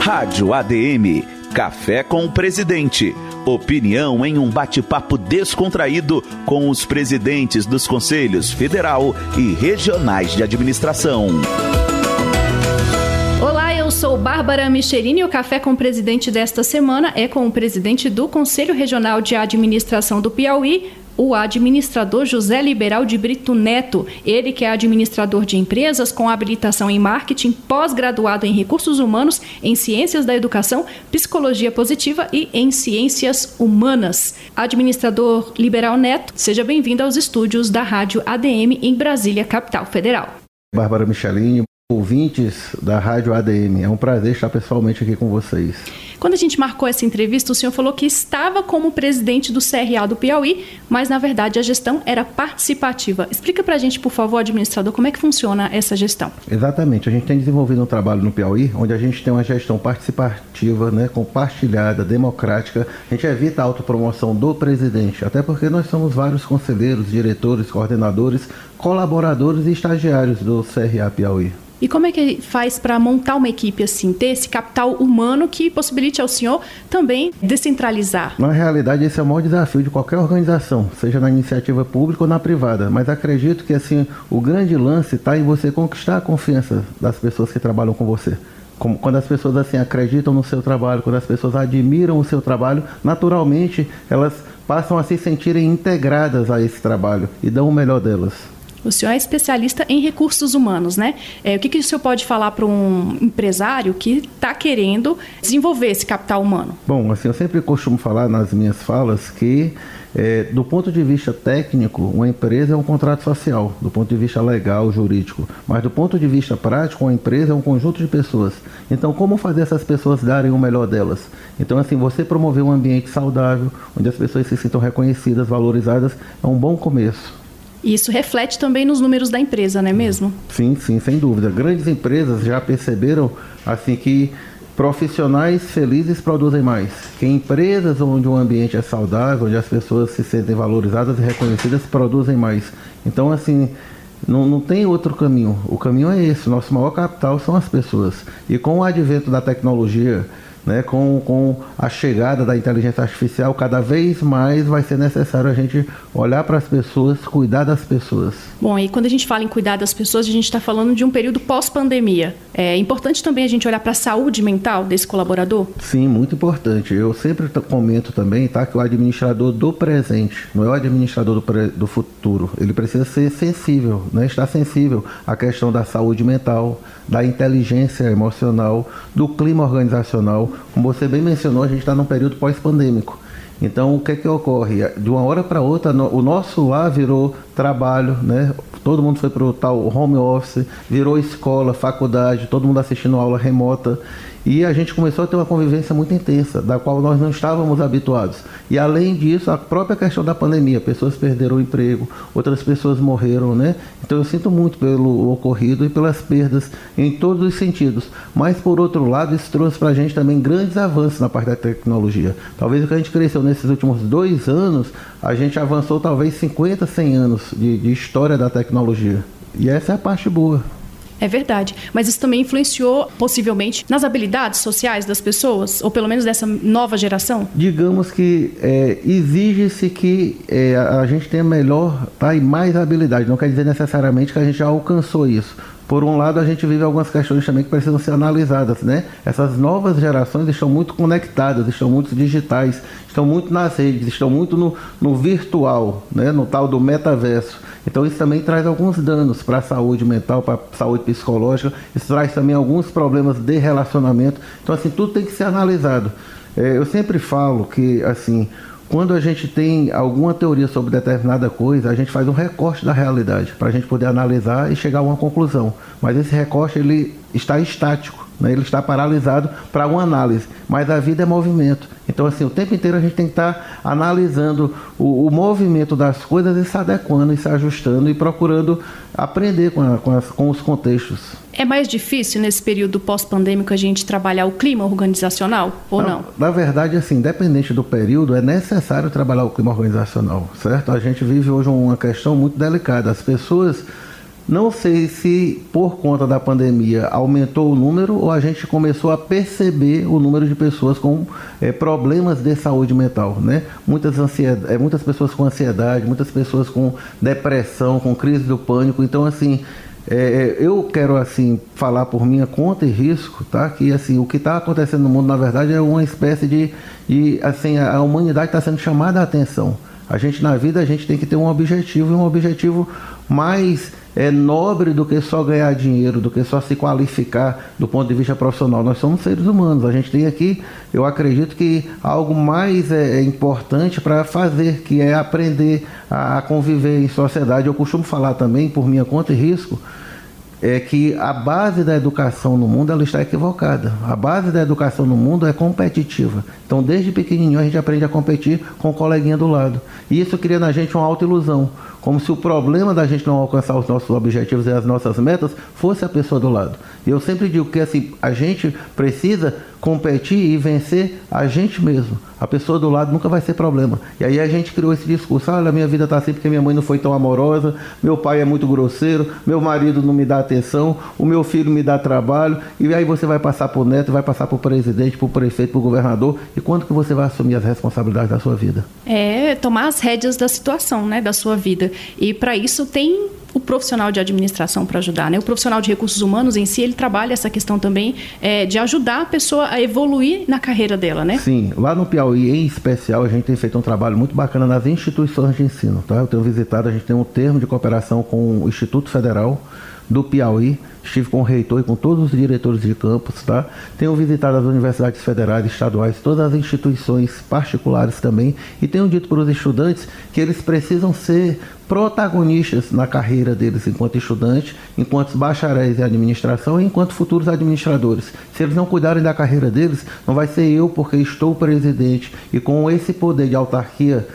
Rádio ADM Café com o Presidente. Opinião em um bate-papo descontraído com os presidentes dos conselhos federal e regionais de administração. Olá, eu sou Bárbara Micherini e o Café com o Presidente desta semana é com o presidente do Conselho Regional de Administração do Piauí, o administrador José Liberal de Brito Neto. Ele que é administrador de empresas com habilitação em marketing, pós-graduado em recursos humanos, em ciências da educação, psicologia positiva e em ciências humanas. Administrador Liberal Neto, seja bem-vindo aos estúdios da Rádio ADM em Brasília, capital federal. Bárbara Michelinho, ouvintes da Rádio ADM, é um prazer estar pessoalmente aqui com vocês. Quando a gente marcou essa entrevista, o senhor falou que estava como presidente do CRA do Piauí, mas na verdade a gestão era participativa. Explica para a gente, por favor, administrador, como é que funciona essa gestão. Exatamente. A gente tem desenvolvido um trabalho no Piauí, onde a gente tem uma gestão participativa, né, compartilhada, democrática. A gente evita a autopromoção do presidente, até porque nós somos vários conselheiros, diretores, coordenadores, colaboradores e estagiários do CRA Piauí. E como é que faz para montar uma equipe assim, ter esse capital humano que possibilite ao senhor também descentralizar? Na realidade, esse é o maior desafio de qualquer organização, seja na iniciativa pública ou na privada. Mas acredito que assim o grande lance está em você conquistar a confiança das pessoas que trabalham com você. Quando as pessoas assim acreditam no seu trabalho, quando as pessoas admiram o seu trabalho, naturalmente elas passam a se sentirem integradas a esse trabalho e dão o melhor delas. O senhor é especialista em recursos humanos, né? É, o que, que o senhor pode falar para um empresário que está querendo desenvolver esse capital humano? Bom, assim, eu sempre costumo falar nas minhas falas que, é, do ponto de vista técnico, uma empresa é um contrato social, do ponto de vista legal, jurídico. Mas do ponto de vista prático, uma empresa é um conjunto de pessoas. Então, como fazer essas pessoas darem o melhor delas? Então, assim, você promover um ambiente saudável, onde as pessoas se sintam reconhecidas, valorizadas, é um bom começo. E isso reflete também nos números da empresa, não é mesmo? Sim, sim, sem dúvida. Grandes empresas já perceberam assim que profissionais felizes produzem mais. Que empresas onde o ambiente é saudável, onde as pessoas se sentem valorizadas e reconhecidas, produzem mais. Então, assim, não, não tem outro caminho. O caminho é esse. Nosso maior capital são as pessoas. E com o advento da tecnologia, né, com, com a chegada da inteligência artificial, cada vez mais vai ser necessário a gente olhar para as pessoas, cuidar das pessoas. Bom, e quando a gente fala em cuidar das pessoas, a gente está falando de um período pós-pandemia. É importante também a gente olhar para a saúde mental desse colaborador? Sim, muito importante. Eu sempre comento também tá, que o administrador do presente, não é o administrador do, pre, do futuro, ele precisa ser sensível, né, estar sensível à questão da saúde mental, da inteligência emocional, do clima organizacional como você bem mencionou, a gente está num período pós-pandêmico. Então, o que é que ocorre? De uma hora para outra, o nosso lá virou trabalho, né? Todo mundo foi para o tal home office, virou escola, faculdade, todo mundo assistindo aula remota. E a gente começou a ter uma convivência muito intensa, da qual nós não estávamos habituados. E além disso, a própria questão da pandemia, pessoas perderam o emprego, outras pessoas morreram, né? Então eu sinto muito pelo ocorrido e pelas perdas em todos os sentidos. Mas por outro lado, isso trouxe para a gente também grandes avanços na parte da tecnologia. Talvez o que a gente cresceu nesses últimos dois anos, a gente avançou talvez 50, 100 anos de, de história da tecnologia. E essa é a parte boa. É verdade. Mas isso também influenciou, possivelmente, nas habilidades sociais das pessoas, ou pelo menos dessa nova geração? Digamos que é, exige-se que é, a gente tenha melhor tá, e mais habilidade. Não quer dizer necessariamente que a gente já alcançou isso. Por um lado, a gente vive algumas questões também que precisam ser analisadas, né? Essas novas gerações estão muito conectadas, estão muito digitais, estão muito nas redes, estão muito no, no virtual, né? No tal do metaverso. Então isso também traz alguns danos para a saúde mental, para a saúde psicológica. Isso traz também alguns problemas de relacionamento. Então assim tudo tem que ser analisado. É, eu sempre falo que assim quando a gente tem alguma teoria sobre determinada coisa, a gente faz um recorte da realidade para a gente poder analisar e chegar a uma conclusão. Mas esse recorte ele está estático, né? ele está paralisado para uma análise. Mas a vida é movimento. Então, assim, o tempo inteiro a gente tem que estar analisando o, o movimento das coisas e se adequando e se ajustando e procurando aprender com, a, com, as, com os contextos. É mais difícil nesse período pós-pandêmico a gente trabalhar o clima organizacional ou não? Na verdade, assim, independente do período, é necessário trabalhar o clima organizacional, certo? A gente vive hoje uma questão muito delicada. As pessoas Não sei se por conta da pandemia aumentou o número ou a gente começou a perceber o número de pessoas com é, problemas de saúde mental, né? Muitas, ansiedade, é, muitas pessoas com ansiedade, muitas pessoas com depressão, com crise do pânico. Então, assim, é, eu quero assim falar por minha conta e risco, tá? Que assim o que está acontecendo no mundo na verdade é uma espécie de, de assim a humanidade está sendo chamada a atenção. A gente na vida a gente tem que ter um objetivo e um objetivo mais é nobre do que só ganhar dinheiro, do que só se qualificar do ponto de vista profissional. Nós somos seres humanos. A gente tem aqui, eu acredito que algo mais é, é importante para fazer, que é aprender a, a conviver em sociedade. Eu costumo falar também, por minha conta e risco, é que a base da educação no mundo ela está equivocada. A base da educação no mundo é competitiva. Então, desde pequenininho a gente aprende a competir com o coleguinha do lado. E isso cria na gente uma autoilusão, como se o problema da gente não alcançar os nossos objetivos e as nossas metas fosse a pessoa do lado. E eu sempre digo que assim, a gente precisa competir e vencer a gente mesmo. A pessoa do lado nunca vai ser problema. E aí a gente criou esse discurso: olha, minha vida está assim porque minha mãe não foi tão amorosa, meu pai é muito grosseiro, meu marido não me dá atenção, o meu filho me dá trabalho. E aí você vai passar por neto, vai passar por presidente, por prefeito, por governador. E quando que você vai assumir as responsabilidades da sua vida? É tomar as rédeas da situação, né, da sua vida. E para isso tem o profissional de administração para ajudar. Né? O profissional de recursos humanos em si, ele trabalha essa questão também é, de ajudar a pessoa a evoluir na carreira dela, né? Sim, lá no Piauí, em especial, a gente tem feito um trabalho muito bacana nas instituições de ensino. Tá? Eu tenho visitado, a gente tem um termo de cooperação com o Instituto Federal do Piauí, estive com o reitor e com todos os diretores de campus, tá? Tenho visitado as universidades federais, estaduais, todas as instituições particulares também e tenho dito para os estudantes que eles precisam ser protagonistas na carreira deles enquanto estudantes, enquanto bacharéis em administração e enquanto futuros administradores. Se eles não cuidarem da carreira deles, não vai ser eu porque estou presidente e com esse poder de autarquia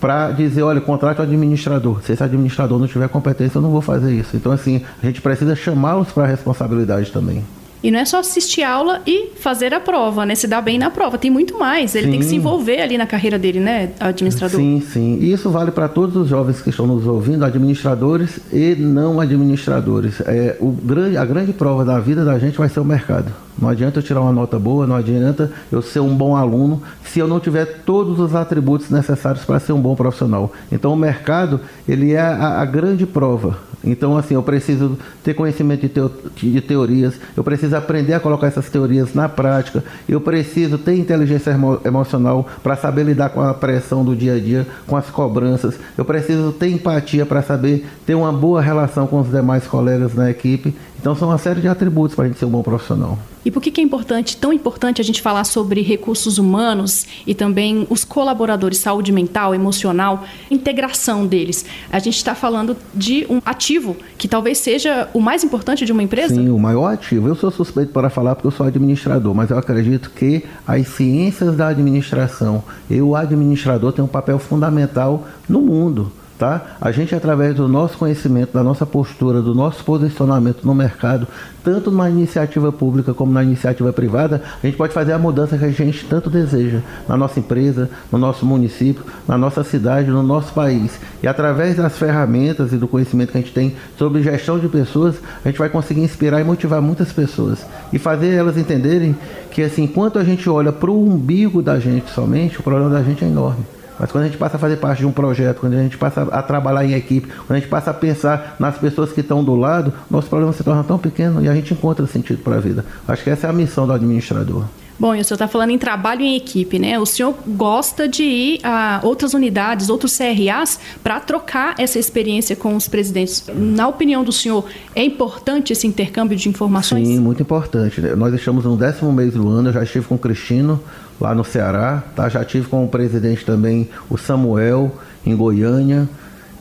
para dizer, olha, contrato administrador. Se esse administrador não tiver competência, eu não vou fazer isso. Então, assim, a gente precisa chamá-los para a responsabilidade também. E não é só assistir aula e fazer a prova, né? Se dar bem na prova. Tem muito mais. Ele sim. tem que se envolver ali na carreira dele, né, administrador? Sim, sim. E isso vale para todos os jovens que estão nos ouvindo, administradores e não administradores. É, o grande, a grande prova da vida da gente vai ser o mercado. Não adianta eu tirar uma nota boa, não adianta eu ser um bom aluno se eu não tiver todos os atributos necessários para ser um bom profissional. Então o mercado, ele é a, a grande prova. Então assim, eu preciso ter conhecimento de, de teorias, eu preciso aprender a colocar essas teorias na prática, eu preciso ter inteligência emo, emocional para saber lidar com a pressão do dia a dia, com as cobranças, eu preciso ter empatia para saber ter uma boa relação com os demais colegas na equipe. Então são uma série de atributos para a gente ser um bom profissional. E por que, que é importante, tão importante a gente falar sobre recursos humanos e também os colaboradores, saúde mental, emocional, integração deles? A gente está falando de um ativo que talvez seja o mais importante de uma empresa? Sim, o maior ativo. Eu sou suspeito para falar porque eu sou administrador, mas eu acredito que as ciências da administração e o administrador têm um papel fundamental no mundo. Tá? A gente, através do nosso conhecimento, da nossa postura, do nosso posicionamento no mercado, tanto na iniciativa pública como na iniciativa privada, a gente pode fazer a mudança que a gente tanto deseja na nossa empresa, no nosso município, na nossa cidade, no nosso país. E através das ferramentas e do conhecimento que a gente tem sobre gestão de pessoas, a gente vai conseguir inspirar e motivar muitas pessoas e fazer elas entenderem que, assim, enquanto a gente olha para o umbigo da gente somente, o problema da gente é enorme. Mas quando a gente passa a fazer parte de um projeto, quando a gente passa a trabalhar em equipe, quando a gente passa a pensar nas pessoas que estão do lado, nosso problema se torna tão pequeno e a gente encontra sentido para a vida. Acho que essa é a missão do administrador. Bom, e o senhor está falando em trabalho em equipe, né? O senhor gosta de ir a outras unidades, outros CRAs, para trocar essa experiência com os presidentes. Na opinião do senhor, é importante esse intercâmbio de informações? Sim, muito importante. Nós estamos no décimo mês do ano, eu já estive com o Cristino lá no Ceará, tá? já tive com o presidente também, o Samuel, em Goiânia.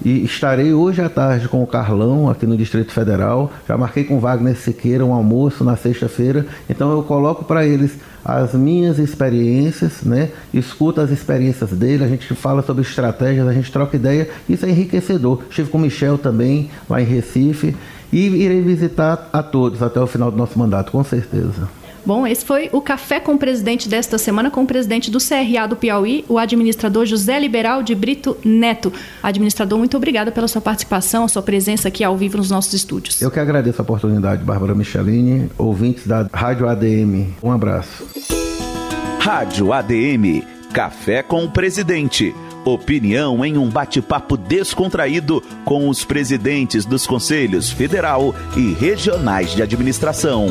E estarei hoje à tarde com o Carlão, aqui no Distrito Federal. Já marquei com o Wagner Siqueira um almoço na sexta-feira. Então eu coloco para eles as minhas experiências, né? Escuta as experiências dele, a gente fala sobre estratégias, a gente troca ideia. Isso é enriquecedor. Estive com o Michel também, lá em Recife. E irei visitar a todos até o final do nosso mandato, com certeza. Bom, esse foi o Café com o Presidente desta semana, com o presidente do CRA do Piauí, o administrador José Liberal de Brito Neto. Administrador, muito obrigada pela sua participação, sua presença aqui ao vivo nos nossos estúdios. Eu que agradeço a oportunidade, Bárbara Michelini, ouvintes da Rádio ADM. Um abraço. Rádio ADM, Café com o Presidente. Opinião em um bate-papo descontraído com os presidentes dos Conselhos Federal e Regionais de Administração.